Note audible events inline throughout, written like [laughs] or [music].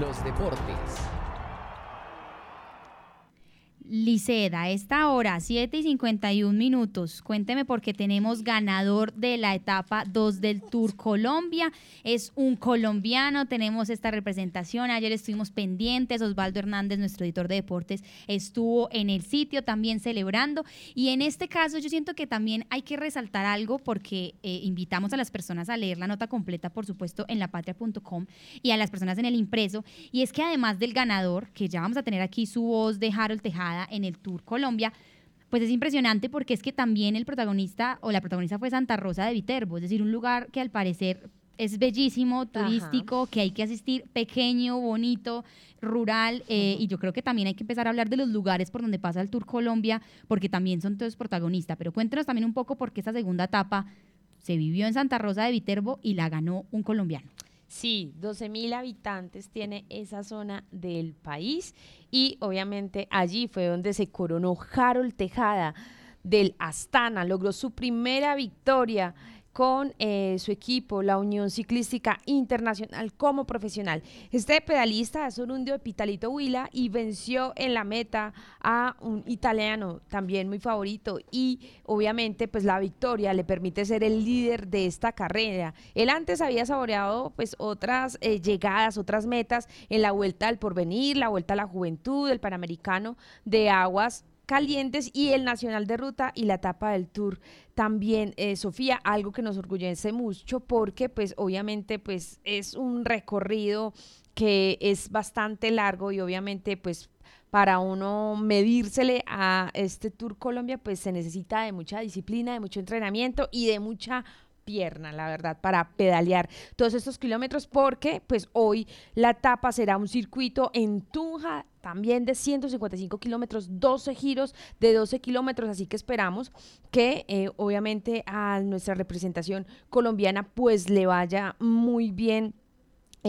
los deportes. Liceda, esta hora, 7 y 51 minutos. Cuénteme porque tenemos ganador de la etapa 2 del Tour Colombia. Es un colombiano, tenemos esta representación. Ayer estuvimos pendientes, Osvaldo Hernández, nuestro editor de deportes, estuvo en el sitio también celebrando. Y en este caso yo siento que también hay que resaltar algo porque eh, invitamos a las personas a leer la nota completa, por supuesto, en lapatria.com y a las personas en el impreso. Y es que además del ganador, que ya vamos a tener aquí su voz de Harold Tejada, en el Tour Colombia, pues es impresionante porque es que también el protagonista o la protagonista fue Santa Rosa de Viterbo, es decir, un lugar que al parecer es bellísimo, turístico, que hay que asistir, pequeño, bonito, rural, eh, y yo creo que también hay que empezar a hablar de los lugares por donde pasa el Tour Colombia, porque también son todos protagonistas. Pero cuéntenos también un poco por qué esta segunda etapa se vivió en Santa Rosa de Viterbo y la ganó un colombiano. Sí, 12 mil habitantes tiene esa zona del país y obviamente allí fue donde se coronó Harold Tejada del Astana, logró su primera victoria con eh, su equipo, la Unión Ciclística Internacional, como profesional. Este pedalista es orundio de Pitalito Huila y venció en la meta a un italiano también muy favorito y obviamente pues la victoria le permite ser el líder de esta carrera. Él antes había saboreado pues otras eh, llegadas, otras metas en la Vuelta al Porvenir, la Vuelta a la Juventud, el Panamericano de Aguas calientes y el Nacional de Ruta y la etapa del Tour. También, eh, Sofía, algo que nos orgullece mucho porque pues obviamente pues es un recorrido que es bastante largo y obviamente pues para uno medírsele a este Tour Colombia pues se necesita de mucha disciplina, de mucho entrenamiento y de mucha pierna, la verdad, para pedalear todos estos kilómetros, porque pues hoy la etapa será un circuito en Tunja, también de 155 kilómetros, 12 giros de 12 kilómetros, así que esperamos que eh, obviamente a nuestra representación colombiana pues le vaya muy bien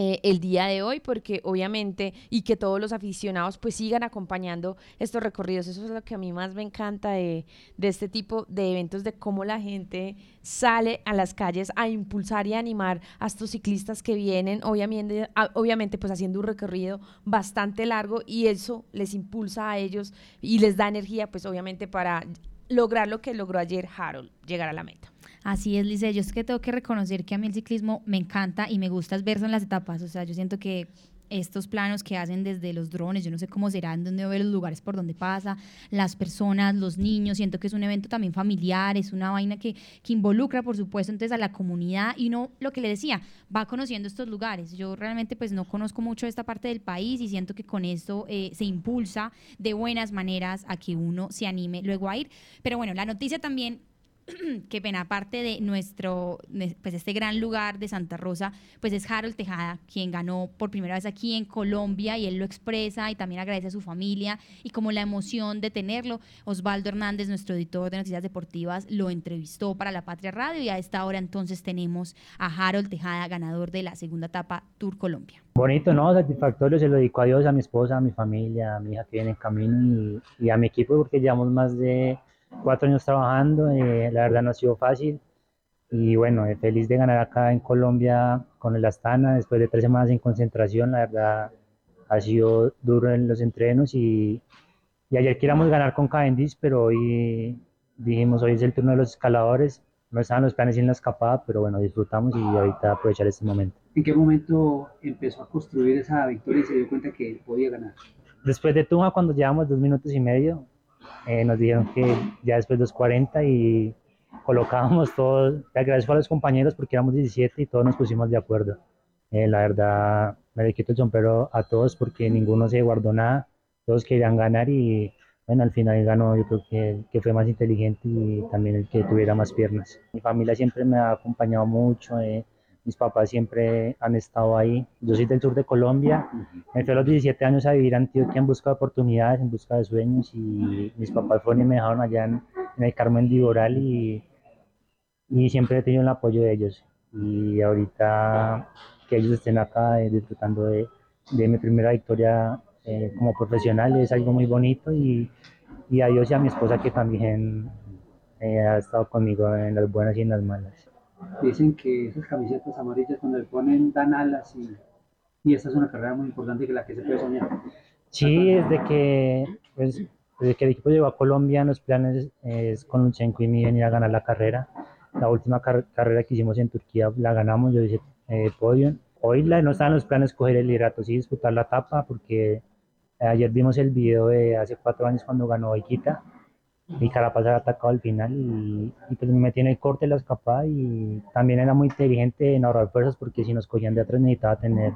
eh, el día de hoy, porque obviamente, y que todos los aficionados pues sigan acompañando estos recorridos. Eso es lo que a mí más me encanta de, este tipo de eventos, de cómo la gente sale a las calles a impulsar y animar a estos ciclistas que vienen, obviamente, obviamente pues haciendo un recorrido bastante largo y eso les impulsa a ellos y les da energía pues obviamente para lograr lo que logró ayer Harold, llegar a la meta. Así es, Lice. Yo es que tengo que reconocer que a mí el ciclismo me encanta y me gusta verlo en las etapas. O sea, yo siento que estos planos que hacen desde los drones, yo no sé cómo serán, dónde ver los lugares por donde pasa, las personas, los niños, siento que es un evento también familiar, es una vaina que, que involucra, por supuesto, entonces a la comunidad y uno, lo que le decía, va conociendo estos lugares. Yo realmente pues no conozco mucho esta parte del país y siento que con esto eh, se impulsa de buenas maneras a que uno se anime luego a ir. Pero bueno, la noticia también [clears throat] qué pena, aparte de nuestro, pues este gran lugar de Santa Rosa, pues es Harold Tejada, quien ganó por primera vez aquí en Colombia y él lo expresa y también agradece a su familia y como la emoción de tenerlo. Osvaldo Hernández, nuestro editor de noticias deportivas, lo entrevistó para La Patria Radio y a esta hora entonces tenemos a Harold Tejada, ganador de la segunda etapa Tour Colombia. Bonito, ¿no? Satisfactorio, se lo dedico a Dios, a mi esposa, a mi familia, a mi hija que viene en camino y, y a mi equipo porque llevamos más de cuatro años trabajando, eh, la verdad no ha sido fácil y bueno, eh, feliz de ganar acá en Colombia con el Astana después de tres semanas en concentración, la verdad ha sido duro en los entrenos y, y ayer queríamos ganar con Cavendish, pero hoy dijimos hoy es el turno de los escaladores, no estaban los planes en la escapada, pero bueno, disfrutamos y ahorita aprovechar este momento. ¿En qué momento empezó a construir esa victoria y se dio cuenta que podía ganar? Después de Tunja, cuando llevamos dos minutos y medio, eh, nos dijeron que ya después de los 40 y colocábamos todos, agradezco a los compañeros porque éramos 17 y todos nos pusimos de acuerdo. Eh, la verdad, me le quito el sombrero a todos porque ninguno se guardó nada, todos querían ganar y bueno, al final ganó, yo creo que, que fue más inteligente y también el que tuviera más piernas. Mi familia siempre me ha acompañado mucho. Eh, mis papás siempre han estado ahí. Yo soy del sur de Colombia. Me fui a los 17 años a vivir a Antioquia en busca de oportunidades, en busca de sueños y mis papás fueron y me dejaron allá en, el Carmen Diboral y, y siempre he tenido el apoyo de ellos. Y ahorita que ellos estén acá eh, disfrutando de, de, mi primera victoria eh, como profesional es algo muy bonito y, y a Dios y a mi esposa que también eh, ha estado conmigo en las buenas y en las malas. Dicen que esas camisetas amarillas cuando le ponen dan alas y Y esta es una carrera muy importante que la que se puede soñar. Sí, desde que, pues, desde que el equipo llegó a Colombia, los planes es con Luchenko y mí venir a ganar la carrera. La última carrera que hicimos en Turquía la ganamos, yo hice eh, podio. Hoy la, no estaban los planes coger el liderato, sí disputar la etapa, porque ayer vimos el video de hace cuatro años cuando ganó Iquita y Carapaz había atacado al final y, pues me tiene el corte la escapada y también era muy inteligente en ahorrar fuerzas porque si nos cogían de atrás necesitaba tener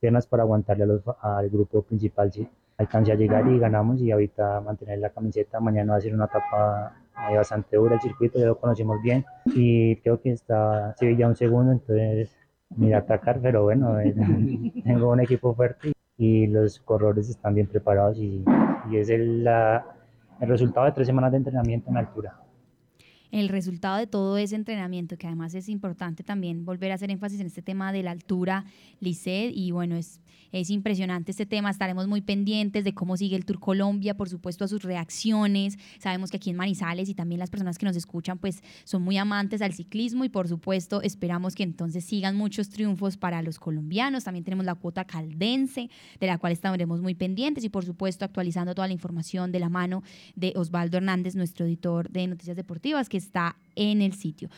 piernas para aguantarle al grupo principal. Sí. Alcancé a llegar y ganamos y ahorita mantener la camiseta. Mañana va a ser una etapa eh, bastante dura el circuito, ya lo conocimos bien y creo que está ya un segundo, entonces mira atacar, pero bueno, eh, [laughs] tengo un equipo fuerte y los corredores están bien preparados y, y es el, la, el resultado de tres semanas de entrenamiento en altura el resultado de todo ese entrenamiento, que además es importante también volver a hacer énfasis en este tema de la altura, Lisset, y bueno, es, es impresionante este tema, estaremos muy pendientes de cómo sigue el Tour Colombia, por supuesto a sus reacciones, sabemos que aquí en Manizales y también las personas que nos escuchan pues son muy amantes al ciclismo y por supuesto esperamos que entonces sigan muchos triunfos para los colombianos, también tenemos la cuota caldense, de la cual estaremos muy pendientes y por supuesto actualizando toda la información de la mano de Osvaldo Hernández, nuestro editor de Noticias Deportivas, que está en el sitio.